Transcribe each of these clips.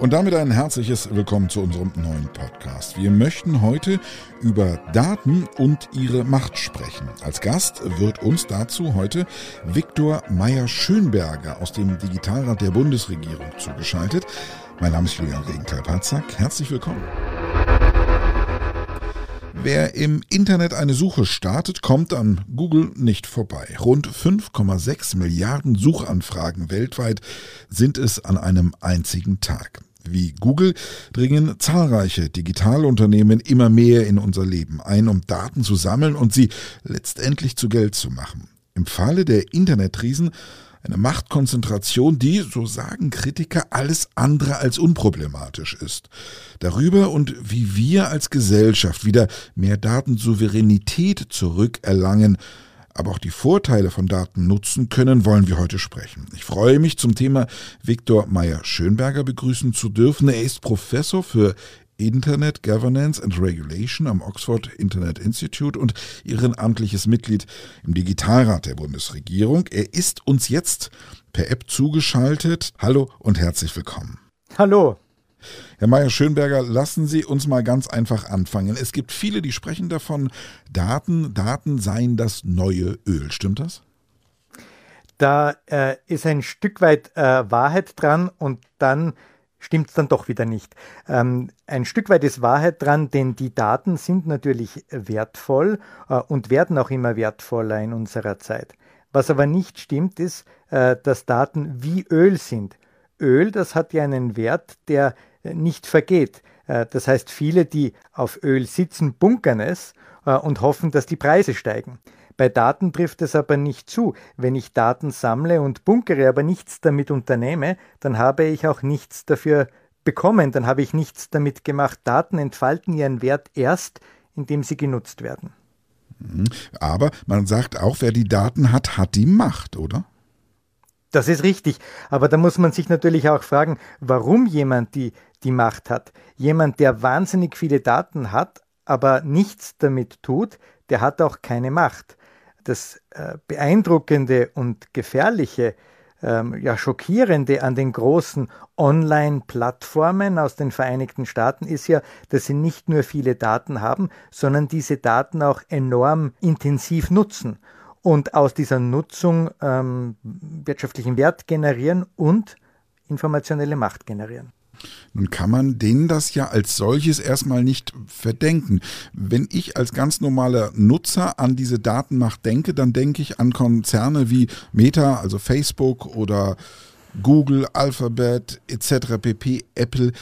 Und damit ein herzliches Willkommen zu unserem neuen Podcast. Wir möchten heute über Daten und ihre Macht sprechen. Als Gast wird uns dazu heute Viktor Meyer-Schönberger aus dem Digitalrat der Bundesregierung zugeschaltet. Mein Name ist Julian Regenthal-Patzak. Herzlich willkommen. Wer im Internet eine Suche startet, kommt an Google nicht vorbei. Rund 5,6 Milliarden Suchanfragen weltweit sind es an einem einzigen Tag. Wie Google dringen zahlreiche Digitalunternehmen immer mehr in unser Leben ein, um Daten zu sammeln und sie letztendlich zu Geld zu machen. Im Falle der Internetriesen eine Machtkonzentration, die, so sagen Kritiker, alles andere als unproblematisch ist. Darüber und wie wir als Gesellschaft wieder mehr Datensouveränität zurückerlangen, aber auch die Vorteile von Daten nutzen können, wollen wir heute sprechen. Ich freue mich zum Thema Viktor Meyer-Schönberger begrüßen zu dürfen. Er ist Professor für Internet Governance and Regulation am Oxford Internet Institute und ehrenamtliches Mitglied im Digitalrat der Bundesregierung. Er ist uns jetzt per App zugeschaltet. Hallo und herzlich willkommen. Hallo. Herr Mayer-Schönberger, lassen Sie uns mal ganz einfach anfangen. Es gibt viele, die sprechen davon, Daten, Daten seien das neue Öl. Stimmt das? Da äh, ist ein Stück weit äh, Wahrheit dran und dann stimmt es dann doch wieder nicht. Ähm, ein Stück weit ist Wahrheit dran, denn die Daten sind natürlich wertvoll äh, und werden auch immer wertvoller in unserer Zeit. Was aber nicht stimmt, ist, äh, dass Daten wie Öl sind. Öl, das hat ja einen Wert, der äh, nicht vergeht. Äh, das heißt, viele, die auf Öl sitzen, bunkern es äh, und hoffen, dass die Preise steigen. Bei Daten trifft es aber nicht zu. Wenn ich Daten sammle und bunkere, aber nichts damit unternehme, dann habe ich auch nichts dafür bekommen, dann habe ich nichts damit gemacht. Daten entfalten ihren Wert erst, indem sie genutzt werden. Mhm. Aber man sagt auch, wer die Daten hat, hat die Macht, oder? Das ist richtig. Aber da muss man sich natürlich auch fragen, warum jemand die, die Macht hat. Jemand, der wahnsinnig viele Daten hat, aber nichts damit tut, der hat auch keine Macht das äh, Beeindruckende und Gefährliche, ähm, ja schockierende an den großen Online-Plattformen aus den Vereinigten Staaten ist ja, dass sie nicht nur viele Daten haben, sondern diese Daten auch enorm intensiv nutzen und aus dieser Nutzung ähm, wirtschaftlichen Wert generieren und informationelle Macht generieren. Nun kann man denen das ja als solches erstmal nicht verdenken. Wenn ich als ganz normaler Nutzer an diese Datenmacht denke, dann denke ich an Konzerne wie Meta, also Facebook oder Google, Alphabet etc. pp, Apple.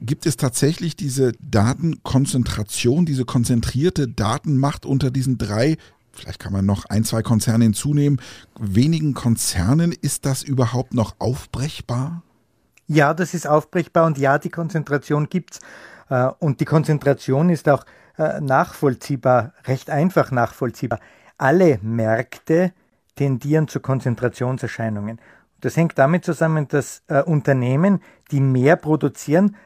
Gibt es tatsächlich diese Datenkonzentration, diese konzentrierte Datenmacht unter diesen drei vielleicht kann man noch ein, zwei Konzerne hinzunehmen, wenigen Konzernen, ist das überhaupt noch aufbrechbar? Ja, das ist aufbrechbar und ja, die Konzentration gibt's. Äh, und die Konzentration ist auch äh, nachvollziehbar, recht einfach nachvollziehbar. Alle Märkte tendieren zu Konzentrationserscheinungen. Das hängt damit zusammen, dass äh, Unternehmen, die mehr produzieren,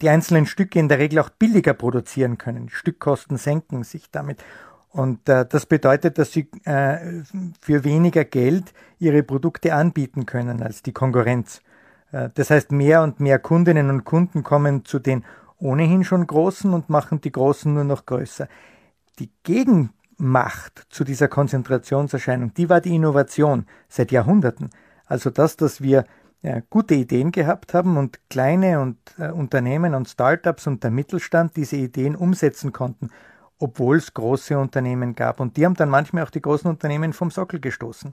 die einzelnen Stücke in der Regel auch billiger produzieren können. Stückkosten senken sich damit. Und das bedeutet, dass sie für weniger Geld ihre Produkte anbieten können als die Konkurrenz. Äh, das heißt, mehr und mehr Kundinnen und Kunden kommen zu den ohnehin schon Großen und machen die Großen nur noch größer. Die Gegenmacht zu dieser Konzentrationserscheinung, die war die Innovation seit Jahrhunderten. Also das, dass wir ja, gute Ideen gehabt haben und kleine und äh, Unternehmen und Startups und der Mittelstand diese Ideen umsetzen konnten, obwohl es große Unternehmen gab. Und die haben dann manchmal auch die großen Unternehmen vom Sockel gestoßen.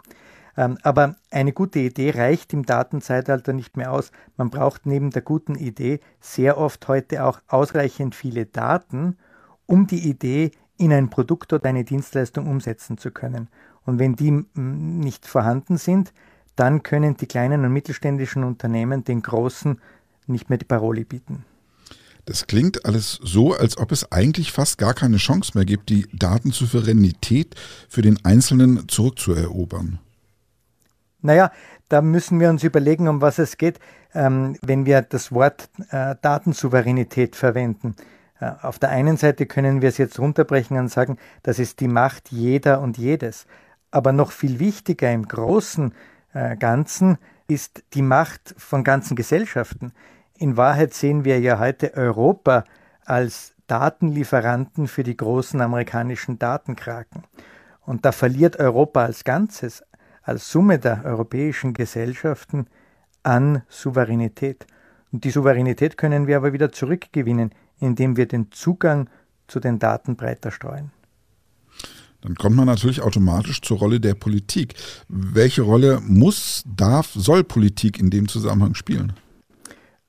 Ähm, aber eine gute Idee reicht im Datenzeitalter nicht mehr aus. Man braucht neben der guten Idee sehr oft heute auch ausreichend viele Daten, um die Idee in ein Produkt oder eine Dienstleistung umsetzen zu können. Und wenn die nicht vorhanden sind, dann können die kleinen und mittelständischen Unternehmen den großen nicht mehr die Paroli bieten. Das klingt alles so, als ob es eigentlich fast gar keine Chance mehr gibt, die Datensouveränität für den Einzelnen zurückzuerobern. Naja, da müssen wir uns überlegen, um was es geht, ähm, wenn wir das Wort äh, Datensouveränität verwenden. Äh, auf der einen Seite können wir es jetzt runterbrechen und sagen, das ist die Macht jeder und jedes. Aber noch viel wichtiger im großen äh, Ganzen ist die Macht von ganzen Gesellschaften. In Wahrheit sehen wir ja heute Europa als Datenlieferanten für die großen amerikanischen Datenkraken. Und da verliert Europa als Ganzes, als Summe der europäischen Gesellschaften an Souveränität. Und die Souveränität können wir aber wieder zurückgewinnen, indem wir den Zugang zu den Daten breiter streuen. Dann kommt man natürlich automatisch zur Rolle der Politik. Welche Rolle muss, darf, soll Politik in dem Zusammenhang spielen?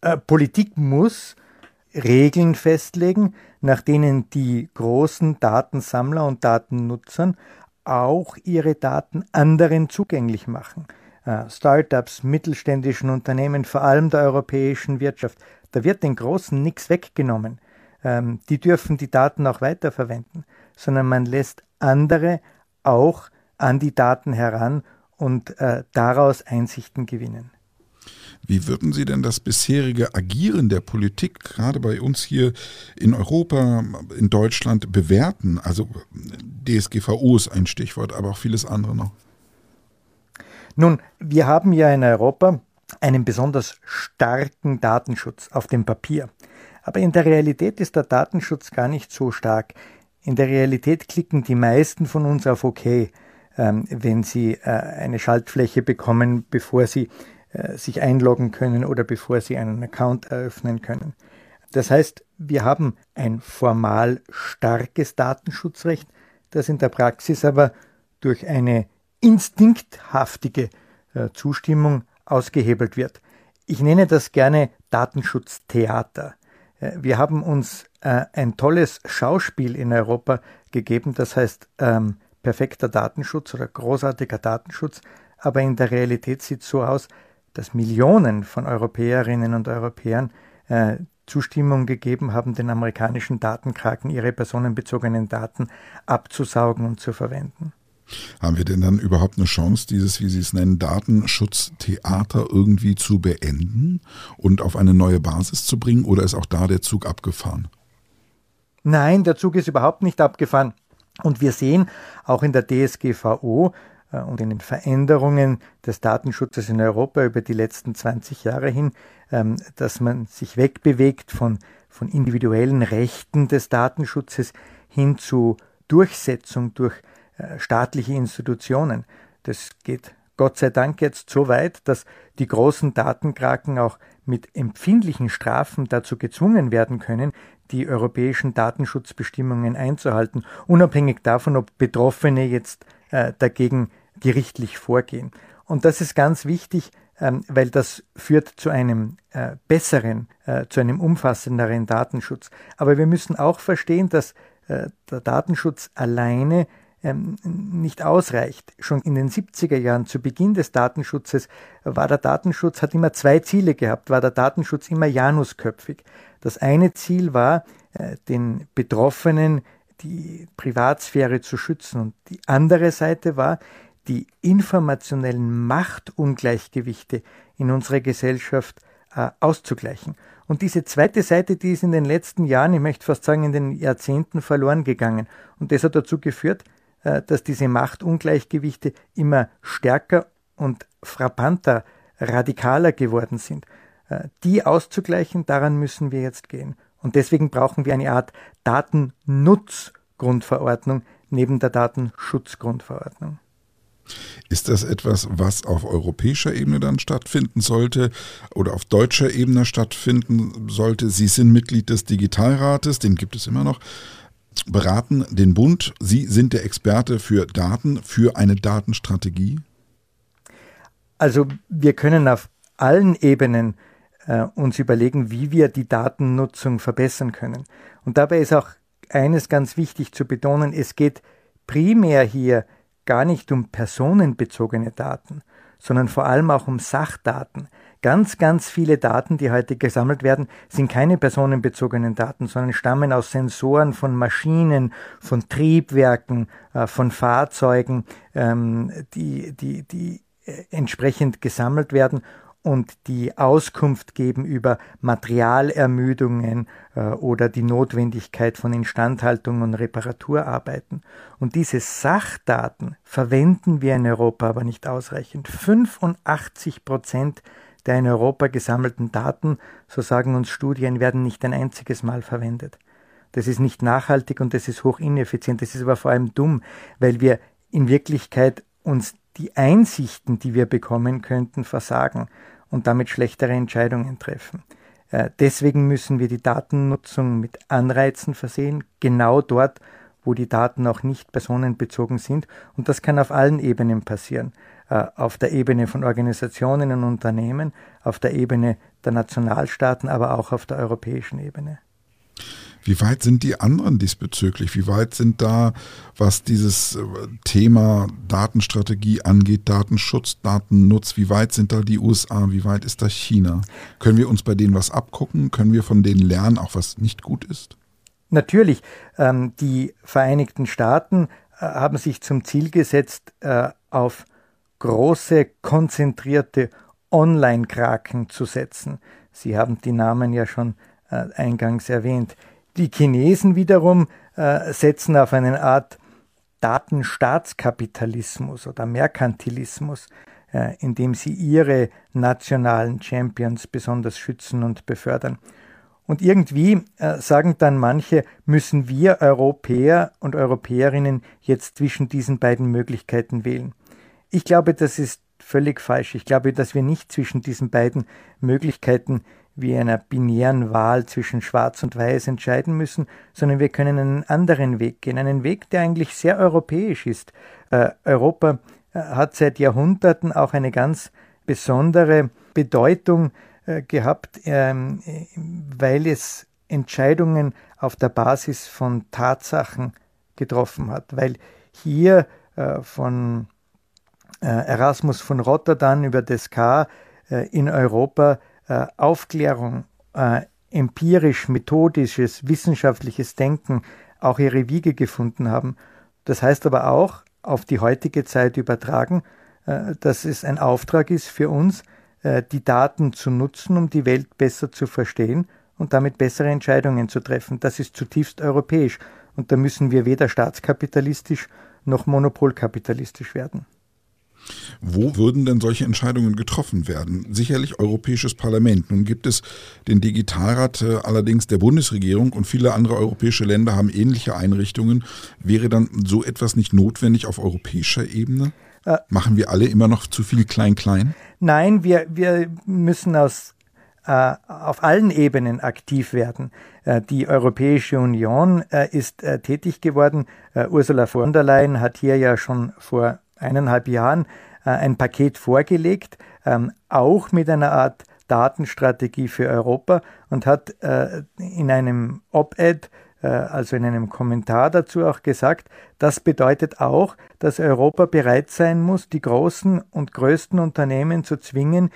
Äh, Politik muss Regeln festlegen, nach denen die großen Datensammler und Datennutzern auch ihre Daten anderen zugänglich machen. Äh, Startups, mittelständischen Unternehmen, vor allem der europäischen Wirtschaft. Da wird den Großen nichts weggenommen. Ähm, die dürfen die Daten auch weiterverwenden, sondern man lässt andere auch an die Daten heran und äh, daraus Einsichten gewinnen. Wie würden Sie denn das bisherige Agieren der Politik, gerade bei uns hier in Europa, in Deutschland, bewerten? Also DSGVO ist ein Stichwort, aber auch vieles andere noch. Nun, wir haben ja in Europa einen besonders starken Datenschutz auf dem Papier. Aber in der Realität ist der Datenschutz gar nicht so stark. In der Realität klicken die meisten von uns auf OK, ähm, wenn sie äh, eine Schaltfläche bekommen, bevor sie sich einloggen können oder bevor sie einen Account eröffnen können. Das heißt, wir haben ein formal starkes Datenschutzrecht, das in der Praxis aber durch eine instinkthaftige äh, Zustimmung ausgehebelt wird. Ich nenne das gerne Datenschutztheater. Äh, wir haben uns ein tolles Schauspiel in Europa gegeben, das heißt ähm, perfekter Datenschutz oder großartiger Datenschutz, aber in der Realität sieht es so aus, dass Millionen von Europäerinnen und Europäern äh, Zustimmung gegeben haben, den amerikanischen Datenkraken ihre personenbezogenen Daten abzusaugen und zu verwenden. Haben wir denn dann überhaupt eine Chance, dieses, wie Sie es nennen, Datenschutztheater irgendwie zu beenden und auf eine neue Basis zu bringen? Oder ist auch da der Zug abgefahren? Nein, der Zug ist überhaupt nicht abgefahren. Und wir sehen auch in der DSGVO, und in den Veränderungen des Datenschutzes in Europa über die letzten 20 Jahre hin, ähm, dass man sich wegbewegt von, von individuellen Rechten des Datenschutzes hin zu Durchsetzung durch äh, staatliche Institutionen. Das geht Gott sei Dank jetzt so weit, dass die großen Datenkraken auch mit empfindlichen Strafen dazu gezwungen werden können, die europäischen Datenschutzbestimmungen einzuhalten, unabhängig davon, ob Betroffene jetzt äh, dagegen gerichtlich vorgehen. Und das ist ganz wichtig, ähm, weil das führt zu einem äh, besseren, äh, zu einem umfassenderen Datenschutz. Aber wir müssen auch verstehen, dass äh, der Datenschutz alleine ähm, nicht ausreicht. Schon in den 70er Jahren, zu Beginn des Datenschutzes, war der Datenschutz, hat immer zwei Ziele gehabt, war der Datenschutz immer janusköpfig. Das eine Ziel war, den Betroffenen die Privatsphäre zu schützen und die andere Seite war, die informationellen Machtungleichgewichte in unserer Gesellschaft äh, auszugleichen. Und diese zweite Seite, die ist in den letzten Jahren, ich möchte fast sagen in den Jahrzehnten verloren gegangen. Und das hat dazu geführt, äh, dass diese Machtungleichgewichte immer stärker und frappanter, radikaler geworden sind. Äh, die auszugleichen, daran müssen wir jetzt gehen. Und deswegen brauchen wir eine Art Datennutzgrundverordnung neben der Datenschutzgrundverordnung. Ist das etwas, was auf europäischer Ebene dann stattfinden sollte oder auf deutscher Ebene stattfinden sollte? Sie sind Mitglied des Digitalrates, den gibt es immer noch, beraten den Bund. Sie sind der Experte für Daten, für eine Datenstrategie? Also wir können auf allen Ebenen äh, uns überlegen, wie wir die Datennutzung verbessern können. Und dabei ist auch eines ganz wichtig zu betonen, es geht primär hier gar nicht um personenbezogene Daten, sondern vor allem auch um Sachdaten. Ganz, ganz viele Daten, die heute gesammelt werden, sind keine personenbezogenen Daten, sondern stammen aus Sensoren von Maschinen, von Triebwerken, äh, von Fahrzeugen, ähm, die, die, die äh, entsprechend gesammelt werden und die Auskunft geben über Materialermüdungen äh, oder die Notwendigkeit von Instandhaltung und Reparaturarbeiten. Und diese Sachdaten verwenden wir in Europa aber nicht ausreichend. 85 Prozent der in Europa gesammelten Daten, so sagen uns Studien, werden nicht ein einziges Mal verwendet. Das ist nicht nachhaltig und das ist hoch ineffizient. Das ist aber vor allem dumm, weil wir in Wirklichkeit uns die Einsichten, die wir bekommen könnten, versagen und damit schlechtere Entscheidungen treffen. Äh, deswegen müssen wir die Datennutzung mit Anreizen versehen, genau dort, wo die Daten auch nicht personenbezogen sind. Und das kann auf allen Ebenen passieren. Äh, auf der Ebene von Organisationen und Unternehmen, auf der Ebene der Nationalstaaten, aber auch auf der europäischen Ebene. Wie weit sind die anderen diesbezüglich? Wie weit sind da, was dieses äh, Thema Datenstrategie angeht, Datenschutz, Datennutz, wie weit sind da die USA? Wie weit ist da China? Können wir uns bei denen was abgucken? Können wir von denen lernen, auch was nicht gut ist? Natürlich. Ähm, die Vereinigten Staaten äh, haben sich zum Ziel gesetzt, äh, auf große, konzentrierte Online-Kraken zu setzen. Sie haben die Namen ja schon äh, eingangs erwähnt. Die Chinesen wiederum äh, setzen auf eine Art Datenstaatskapitalismus oder Merkantilismus, äh, indem sie ihre nationalen Champions besonders schützen und befördern. Und irgendwie äh, sagen dann manche, müssen wir Europäer und Europäerinnen jetzt zwischen diesen beiden Möglichkeiten wählen. Ich glaube, das ist völlig falsch. Ich glaube, dass wir nicht zwischen diesen beiden Möglichkeiten wie einer binären Wahl zwischen Schwarz und Weiß entscheiden müssen, sondern wir können einen anderen Weg gehen, einen Weg, der eigentlich sehr europäisch ist. Äh, Europa äh, hat seit Jahrhunderten auch eine ganz besondere Bedeutung äh, gehabt, ähm, weil es Entscheidungen auf der Basis von Tatsachen getroffen hat, weil hier äh, von äh, Erasmus von Rotterdam über Descartes äh, in Europa äh, Aufklärung, äh, empirisch, methodisches, wissenschaftliches Denken auch ihre Wiege gefunden haben. Das heißt aber auch, auf die heutige Zeit übertragen, äh, dass es ein Auftrag ist für uns, äh, die Daten zu nutzen, um die Welt besser zu verstehen und damit bessere Entscheidungen zu treffen. Das ist zutiefst europäisch und da müssen wir weder staatskapitalistisch noch monopolkapitalistisch werden. Wo würden denn solche Entscheidungen getroffen werden? Sicherlich Europäisches Parlament. Nun gibt es den Digitalrat äh, allerdings der Bundesregierung und viele andere europäische Länder haben ähnliche Einrichtungen. Wäre dann so etwas nicht notwendig auf europäischer Ebene? Äh, Machen wir alle immer noch zu viel Klein-Klein? Nein, wir, wir müssen aus, äh, auf allen Ebenen aktiv werden. Äh, die Europäische Union ist tätig geworden. Ursula von der Leyen hat hier ja schon vor eineinhalb Jahren äh, ein Paket vorgelegt, ähm, auch mit einer Art Datenstrategie für Europa und hat äh, in einem Op-Ed, äh, also in einem Kommentar dazu auch gesagt, das bedeutet auch, dass Europa bereit sein muss, die großen und größten Unternehmen zu zwingen,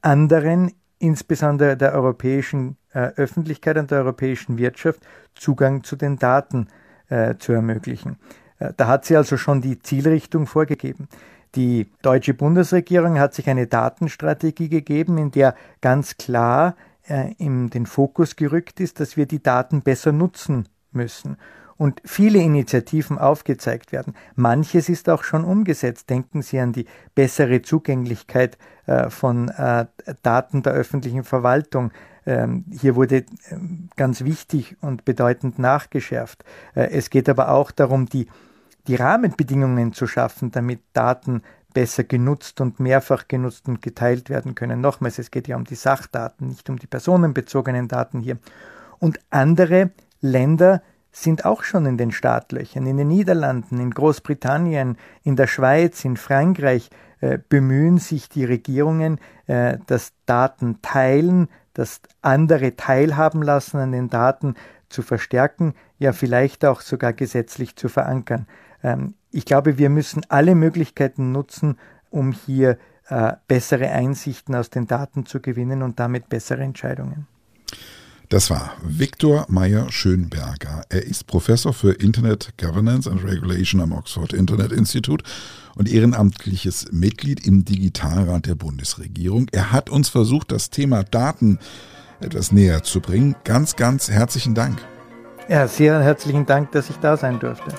anderen, insbesondere der europäischen Öffentlichkeit und der europäischen Wirtschaft, Zugang zu den Daten zu ermöglichen. Äh, da hat sie also schon die Zielrichtung vorgegeben. Die deutsche Bundesregierung hat sich eine Datenstrategie gegeben, in der ganz klar äh, in den Fokus gerückt ist, dass wir die Daten besser nutzen müssen und viele Initiativen aufgezeigt werden. Manches ist auch schon umgesetzt. Denken Sie an die bessere Zugänglichkeit äh, von äh, Daten der öffentlichen Verwaltung. Ähm, hier wurde ähm, ganz wichtig und bedeutend nachgeschärft. Äh, es geht aber auch darum, die die Rahmenbedingungen zu schaffen, damit Daten besser genutzt und mehrfach genutzt und geteilt werden können. Nochmals, es geht ja um die Sachdaten, nicht um die personenbezogenen Daten hier. Und andere Länder sind auch schon in den Startlöchern. In den Niederlanden, in Großbritannien, in der Schweiz, in Frankreich äh, bemühen sich die Regierungen, äh, das Daten teilen, das andere teilhaben lassen an den Daten zu verstärken, ja vielleicht auch sogar gesetzlich zu verankern. Ähm, ich glaube, wir müssen alle Möglichkeiten nutzen, um hier äh, bessere Einsichten aus den Daten zu gewinnen und damit bessere Entscheidungen. Das war Viktor Meyer-Schönberger. Er ist Professor für Internet Governance and Regulation am Oxford Internet Institute und ehrenamtliches Mitglied im Digitalrat der Bundesregierung. Er hat uns versucht, das Thema Daten etwas näher zu bringen. Ganz, ganz herzlichen Dank. Ja, sehr herzlichen Dank, dass ich da sein durfte.